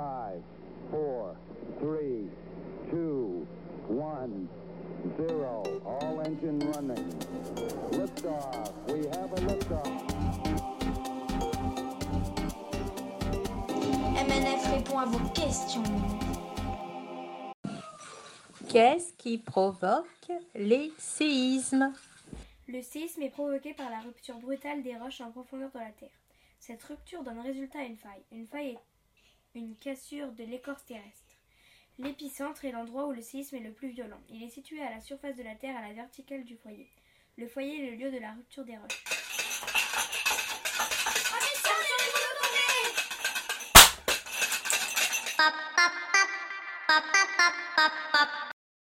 5, 4, 3, 2, 1, 0. All engine running. Liftoff. We have a liftoff. MNF répond à vos questions. Qu'est-ce qui provoque les séismes? Le séisme est provoqué par la rupture brutale des roches en profondeur de la Terre. Cette rupture donne résultat à une faille. Une faille est une cassure de l'écorce terrestre. L'épicentre est l'endroit où le séisme est le plus violent. Il est situé à la surface de la Terre à la verticale du foyer. Le foyer est le lieu de la rupture des roches.